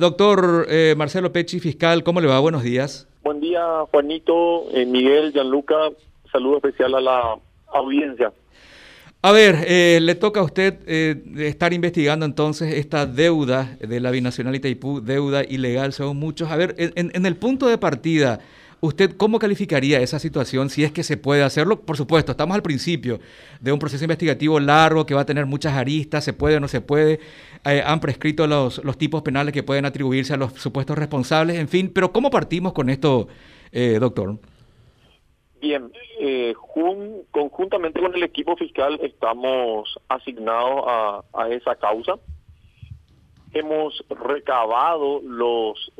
Doctor eh, Marcelo Pecci, fiscal, ¿cómo le va? Buenos días. Buen día, Juanito, eh, Miguel, Gianluca. Saludo especial a la audiencia. A ver, eh, le toca a usted estar investigando entonces esta deuda de la Binacional Itaipú, deuda ilegal, según muchos. A ver, en el punto de partida, ¿Usted cómo calificaría esa situación si es que se puede hacerlo? Por supuesto, estamos al principio de un proceso investigativo largo que va a tener muchas aristas, se puede o no se puede, eh, han prescrito los, los, tipos penales que pueden atribuirse a los supuestos responsables, en fin, pero ¿cómo partimos con esto, eh, doctor? Bien, eh, conjuntamente con el equipo fiscal estamos asignados a, a esa causa. Hemos recabado los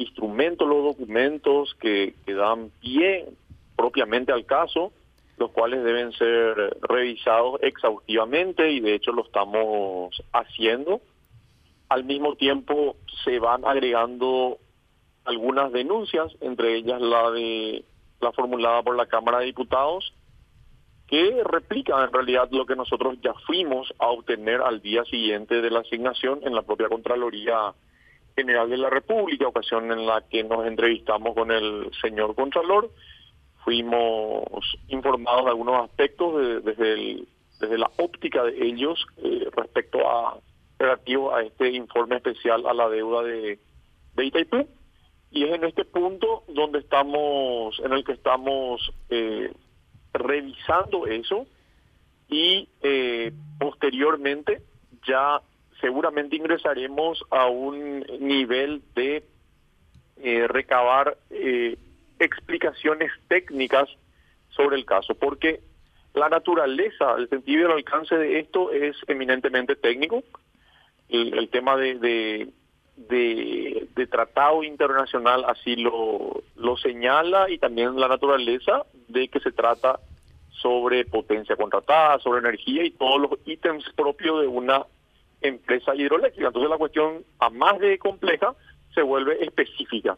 instrumentos, los documentos que, dan pie propiamente al caso, los cuales deben ser revisados exhaustivamente y de hecho lo estamos haciendo. Al mismo tiempo se van agregando algunas denuncias, entre ellas la de la formulada por la Cámara de Diputados, que replica en realidad lo que nosotros ya fuimos a obtener al día siguiente de la asignación en la propia Contraloría General de la República, ocasión en la que nos entrevistamos con el señor Contralor. Fuimos informados de algunos aspectos desde, desde la óptica de ellos eh, respecto a relativo a este informe especial a la deuda de, de Itaipú. Y es en este punto donde estamos, en el que estamos eh, revisando eso y eh, posteriormente ya seguramente ingresaremos a un nivel de eh, recabar eh, explicaciones técnicas sobre el caso, porque la naturaleza, el sentido y el alcance de esto es eminentemente técnico. El, tema de, de, tratado internacional así lo señala y también la naturaleza de que se trata sobre potencia contratada, sobre energía y todos los ítems propios de una empresa hidroeléctrica. Entonces la cuestión, a más de compleja, se vuelve específica.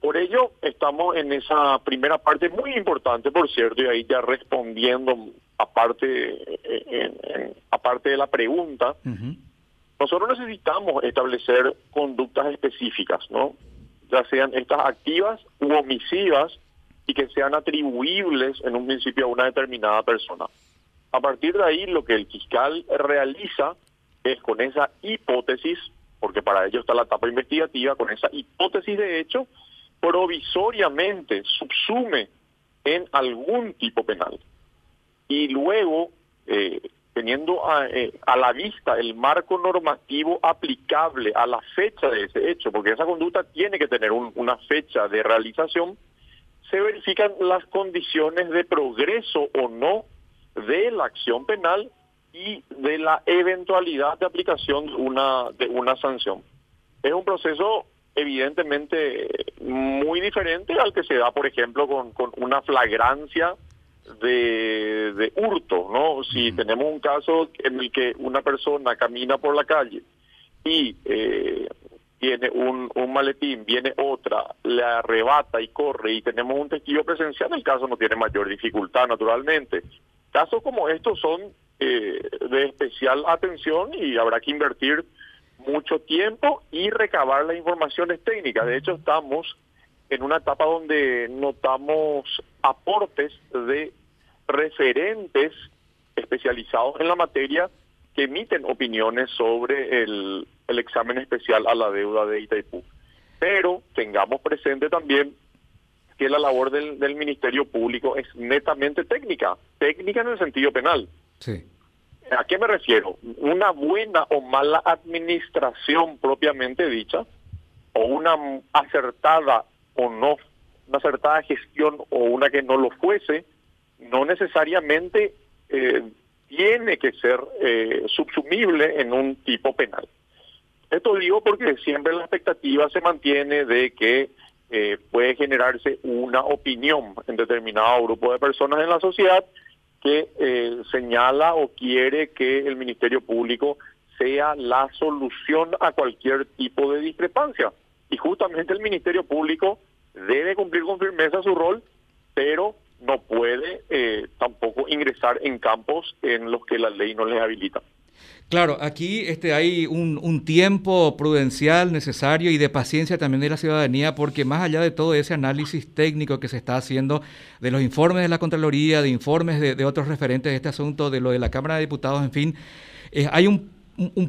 Por ello, estamos en esa primera parte muy importante, por cierto, y ahí ya respondiendo aparte, aparte de la pregunta, nosotros necesitamos establecer conductas específicas, ¿no? Ya sean estas activas u omisivas y que sean atribuibles en un principio a una determinada persona. A partir de ahí, lo que el fiscal realiza es con esa hipótesis, porque para ello está la etapa investigativa, con esa hipótesis de hecho, provisoriamente subsume en algún tipo penal. Y luego, eh, teniendo eh, a, la vista el marco normativo aplicable a la fecha de ese hecho, porque esa conducta tiene que tener una fecha de realización, se verifican las condiciones de progreso o no de la acción penal y de la eventualidad de aplicación de una, de una sanción. Es un proceso evidentemente muy diferente al que se da, por ejemplo, con, con una flagrancia de, de hurto, ¿no? Si tenemos un caso en el que una persona camina por la calle y eh, tiene un, un maletín, viene otra, le arrebata y corre y tenemos un testigo presencial, el caso no tiene mayor dificultad, naturalmente. Casos como estos son eh, de especial atención y habrá que invertir mucho tiempo y recabar las informaciones técnicas. De hecho, estamos en una etapa donde notamos aportes de referentes especializados en la materia que emiten opiniones sobre el, el examen especial a la deuda de Itaipú. Pero tengamos presente también que la labor del, del Ministerio Público es netamente técnica, técnica en el sentido penal. Sí. ¿A qué me refiero? Una buena o mala administración propiamente dicha, o una acertada o no, una acertada gestión o una que no lo fuese, no necesariamente eh, tiene que ser eh, subsumible en un tipo penal. Esto digo porque siempre la expectativa se mantiene de que eh, puede generarse una opinión en determinado grupo de personas en la sociedad que eh, señala o quiere que el Ministerio Público sea la solución a cualquier tipo de discrepancia. Y justamente el Ministerio Público debe cumplir con firmeza su rol, pero no puede eh, tampoco ingresar en campos en los que la ley no les habilita. Claro, aquí este, hay un, tiempo prudencial necesario y de paciencia también de la ciudadanía, porque más allá de todo ese análisis técnico que se está haciendo de los informes de la Contraloría, de informes de, otros referentes de este asunto, de lo de la Cámara de Diputados, en fin, eh, hay un,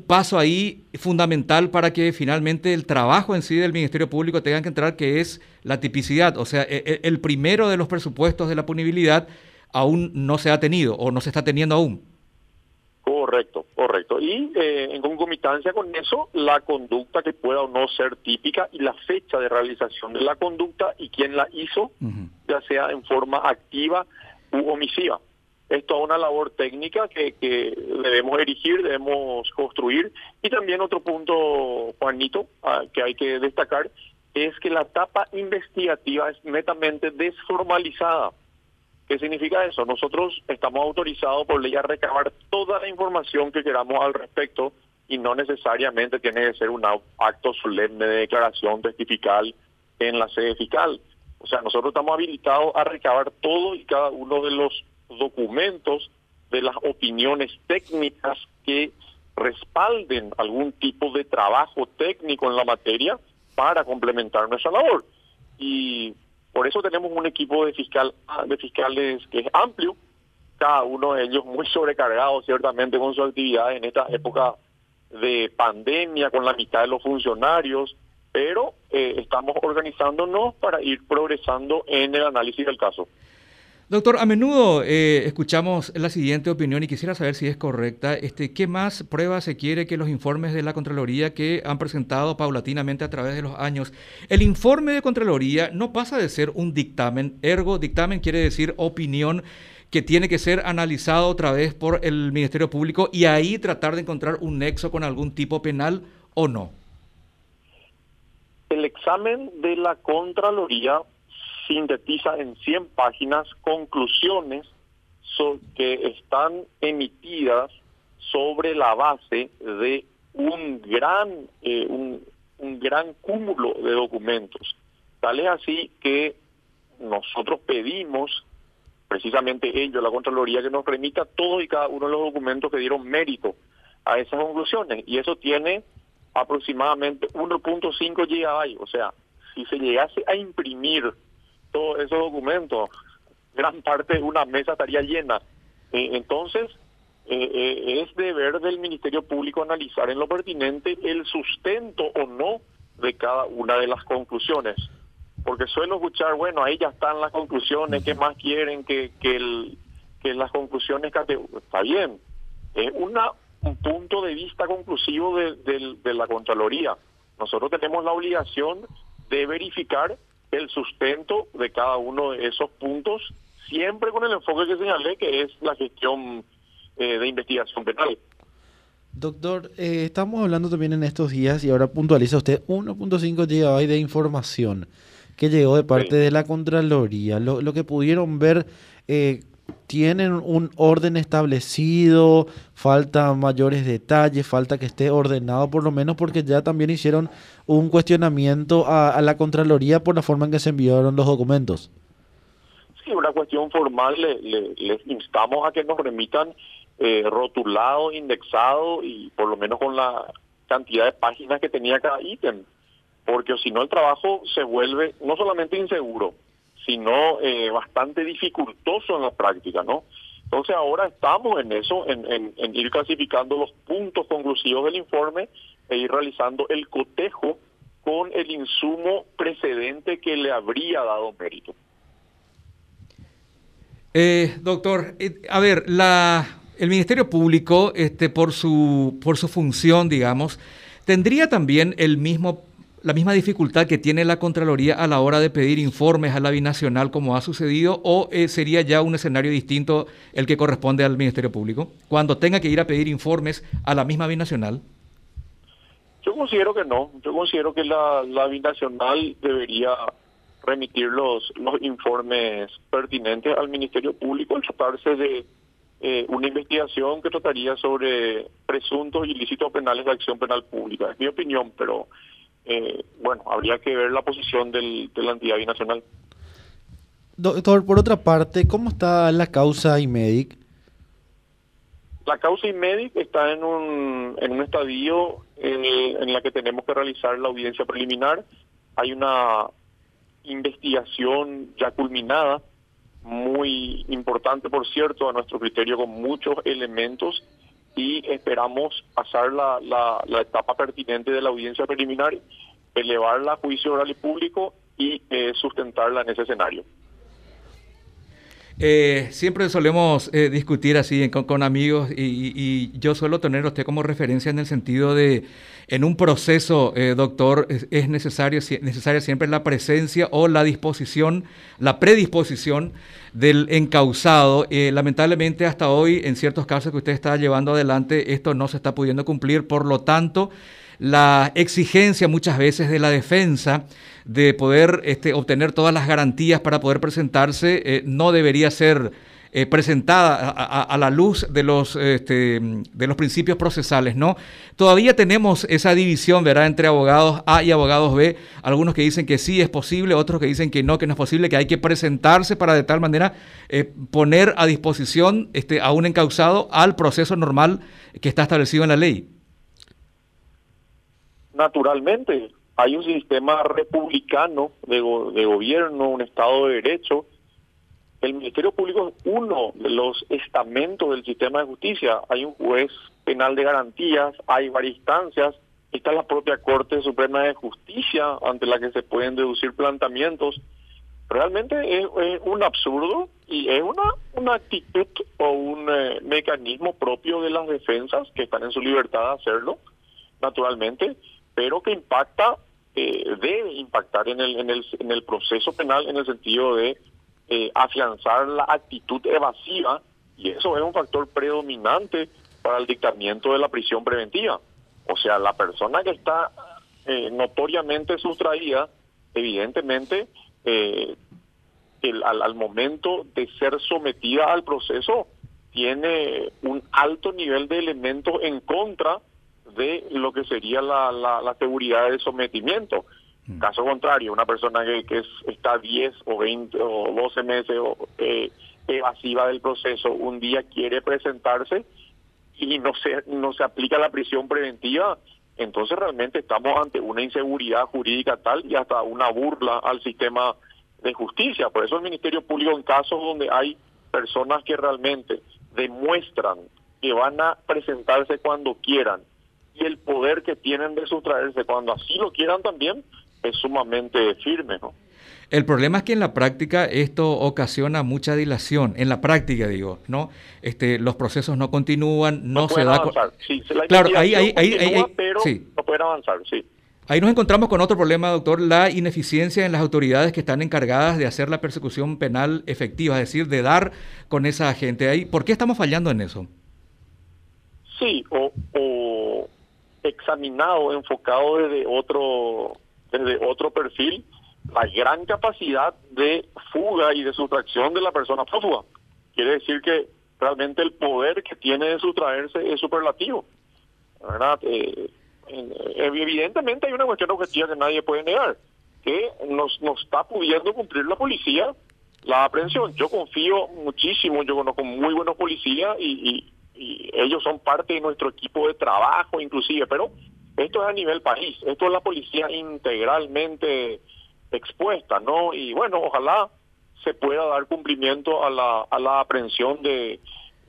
paso ahí fundamental para que finalmente el trabajo en sí del Ministerio Público tenga que entrar, que es la tipicidad. O sea, e, e, el primero de los presupuestos de la punibilidad aún no se ha tenido o no se está teniendo aún. Correcto. Y eh, en concomitancia con eso, la conducta que pueda o no ser típica y la fecha de realización de la conducta y quién la hizo, ya sea en forma activa u omisiva. Esto es una labor técnica que, que debemos erigir, debemos construir. Y también otro punto, Juanito, ah, que hay que destacar, es que la etapa investigativa es netamente desformalizada. ¿Qué significa eso? Nosotros estamos autorizados por ley a recabar toda la información que queramos al respecto y no necesariamente tiene que ser un acto solemne de declaración testifical en la sede fiscal. O sea, nosotros estamos habilitados a recabar todo y cada uno de los documentos, de las opiniones técnicas que respalden algún tipo de trabajo técnico en la materia para complementar nuestra labor. Y por eso tenemos un equipo de fiscal de fiscales que es amplio, cada uno de ellos muy sobrecargado ciertamente con su actividad en esta época de pandemia, con la mitad de los funcionarios, pero eh, estamos organizándonos para ir progresando en el análisis del caso. Doctor, a menudo eh, escuchamos la siguiente opinión y quisiera saber si es correcta. Este, ¿Qué más pruebas se quiere que los informes de la Contraloría que han presentado paulatinamente a través de los años? El informe de Contraloría no pasa de ser un dictamen, ergo dictamen quiere decir opinión que tiene que ser analizado otra vez por el Ministerio Público y ahí tratar de encontrar un nexo con algún tipo penal o no. El examen de la Contraloría sintetiza en 100 páginas conclusiones que están emitidas sobre la base de un gran eh, un, gran cúmulo de documentos. Tal es así que nosotros pedimos precisamente ellos, la Contraloría, que nos remita todos y cada uno de los documentos que dieron mérito a esas conclusiones. Y eso tiene aproximadamente 1.5 GB. O sea, si se llegase a imprimir todos esos documentos, gran parte de una mesa estaría llena. Eh, entonces, eh, eh, es deber del Ministerio Público analizar en lo pertinente el sustento o no de cada una de las conclusiones. Porque suelo escuchar, bueno, ahí ya están las conclusiones, ¿qué más quieren que, que, el, que las conclusiones? Está bien, es una, un punto de vista conclusivo de, de la Contraloría. Nosotros tenemos la obligación de verificar el sustento de cada uno de esos puntos, siempre con el enfoque que señalé, que es la gestión eh, de investigación penal. Doctor, eh, estamos hablando también en estos días y ahora puntualiza usted 1.5 GB de información que llegó de parte de la Contraloría. Lo, lo que pudieron ver, eh, tienen un orden establecido, falta mayores detalles, falta que esté ordenado por lo menos porque ya también hicieron un cuestionamiento a, la Contraloría por la forma en que se enviaron los documentos. Sí, una cuestión formal, les instamos a que nos remitan eh, rotulado, indexado y por lo menos con la cantidad de páginas que tenía cada ítem, porque si no el trabajo se vuelve no solamente inseguro, sino eh, bastante dificultoso en la práctica, ¿no? Entonces ahora estamos en eso, en, ir clasificando los puntos conclusivos del informe e ir realizando el cotejo con el insumo precedente que le habría dado mérito. Eh, doctor, eh, a ver, la, el Ministerio Público, este, por su, por su función, digamos, tendría también el mismo la misma dificultad que tiene la Contraloría a la hora de pedir informes a la binacional como ha sucedido o eh, sería ya un escenario distinto el que corresponde al Ministerio Público cuando tenga que ir a pedir informes a la misma binacional? Yo considero que no, yo considero que la, binacional debería remitir los, los informes pertinentes al Ministerio Público al tratarse de eh, una investigación que trataría sobre presuntos ilícitos penales de acción penal pública. Es mi opinión, pero eh, bueno, habría que ver la posición del, de la entidad binacional. Doctor, por otra parte, ¿cómo está la causa IMEDIC? La causa IMEDIC está en un, en un estadio en, en la que tenemos que realizar la audiencia preliminar. Hay una investigación ya culminada, muy importante, por cierto, a nuestro criterio, con muchos elementos y esperamos pasar la, la, la etapa pertinente de la audiencia preliminar, elevarla a juicio oral y público y eh, sustentarla en ese escenario. Eh, siempre solemos eh, discutir así con, amigos y, yo suelo tener a usted como referencia en el sentido de, en un proceso, eh, doctor, es, necesario, necesaria siempre la presencia o la disposición, la predisposición del encausado. lamentablemente hasta hoy, en ciertos casos que usted está llevando adelante, esto no se está pudiendo cumplir, por lo tanto, la exigencia muchas veces de la defensa de poder este, obtener todas las garantías para poder presentarse eh, no debería ser eh, presentada a, la luz de los, este, de los principios procesales, ¿no? Todavía tenemos esa división, ¿verdad?, entre abogados A y abogados B, algunos que dicen que sí es posible, otros que dicen que no, que no es posible, que hay que presentarse para de tal manera eh, poner a disposición este, a un encausado al proceso normal que está establecido en la ley naturalmente hay un sistema republicano de, de gobierno, un Estado de Derecho. El Ministerio Público es uno de los estamentos del sistema de justicia. Hay un juez penal de garantías, hay varias instancias. Está la propia Corte Suprema de Justicia ante la que se pueden deducir planteamientos. Realmente es, un absurdo y es una, una actitud o un eh, mecanismo propio de las defensas que están en su libertad de hacerlo, naturalmente pero que impacta, eh, debe impactar en el, en, el, en el proceso penal en el sentido de eh, afianzar la actitud evasiva y eso es un factor predominante para el dictamiento de la prisión preventiva. O sea, la persona que está eh, notoriamente sustraída, evidentemente, al, al momento de ser sometida al proceso, tiene un alto nivel de elementos en contra de lo que sería la, la, seguridad de sometimiento. Mm. Caso contrario, una persona que, que está 10 o 20 o 12 meses eh, evasiva del proceso, un día quiere presentarse y no se, no se aplica la prisión preventiva, entonces realmente estamos ante una inseguridad jurídica tal y hasta una burla al sistema de justicia. Por eso el Ministerio Público en casos donde hay personas que realmente demuestran que van a presentarse cuando quieran y el poder que tienen de sustraerse cuando así lo quieran también es sumamente firme, ¿no? El problema es que en la práctica esto ocasiona mucha dilación, en la práctica digo, ¿no? Este, los procesos no continúan, no, se da... Avanzar. Sí, la claro, ahí, ahí, ahí, pero no pueden avanzar, sí. Ahí nos encontramos con otro problema, doctor, la ineficiencia en las autoridades que están encargadas de hacer la persecución penal efectiva, es decir, de dar con esa gente. Ahí, ¿Por qué estamos fallando en eso? Sí, o, o examinado, enfocado desde otro, desde otro perfil, la gran capacidad de fuga y de sustracción de la persona prófuga. Quiere decir que realmente el poder que tiene de sustraerse es superlativo. ¿verdad? Eh, evidentemente hay una cuestión objetiva que nadie puede negar, que nos, nos está pudiendo cumplir la policía la aprehensión. Yo confío muchísimo, yo conozco muy buenos policías y ellos son parte de nuestro equipo de trabajo inclusive, pero esto es a nivel país, esto es la policía integralmente expuesta, ¿no? Y bueno, ojalá se pueda dar cumplimiento a la, a la aprehensión de,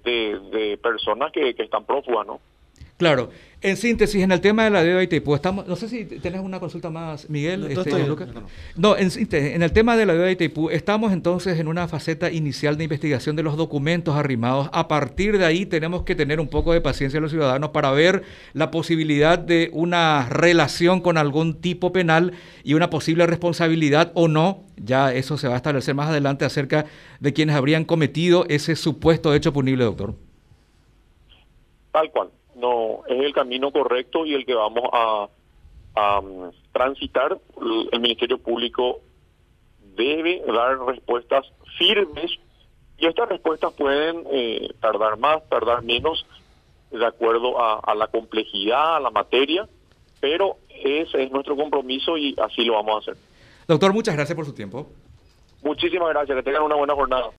de, personas que, que están prófugas, ¿no? Claro. En síntesis, en el tema de la deuda Itaipú, estamos, no sé si tenés una consulta más, Miguel. No, este, no, en, en, el tema de la deuda de Itaipú, estamos entonces en una faceta inicial de investigación de los documentos arrimados. A partir de ahí tenemos que tener un poco de paciencia los ciudadanos para ver la posibilidad de una relación con algún tipo penal y una posible responsabilidad o no. Ya eso se va a establecer más adelante acerca de quienes habrían cometido ese supuesto hecho punible, doctor. Tal cual no es el camino correcto y el que vamos a, um, transitar. El Ministerio Público debe dar respuestas firmes y estas respuestas pueden eh, tardar más, tardar menos, de acuerdo a, la complejidad, a la materia, pero ese es nuestro compromiso y así lo vamos a hacer. Doctor, muchas gracias por su tiempo. Muchísimas gracias, que tengan una buena jornada.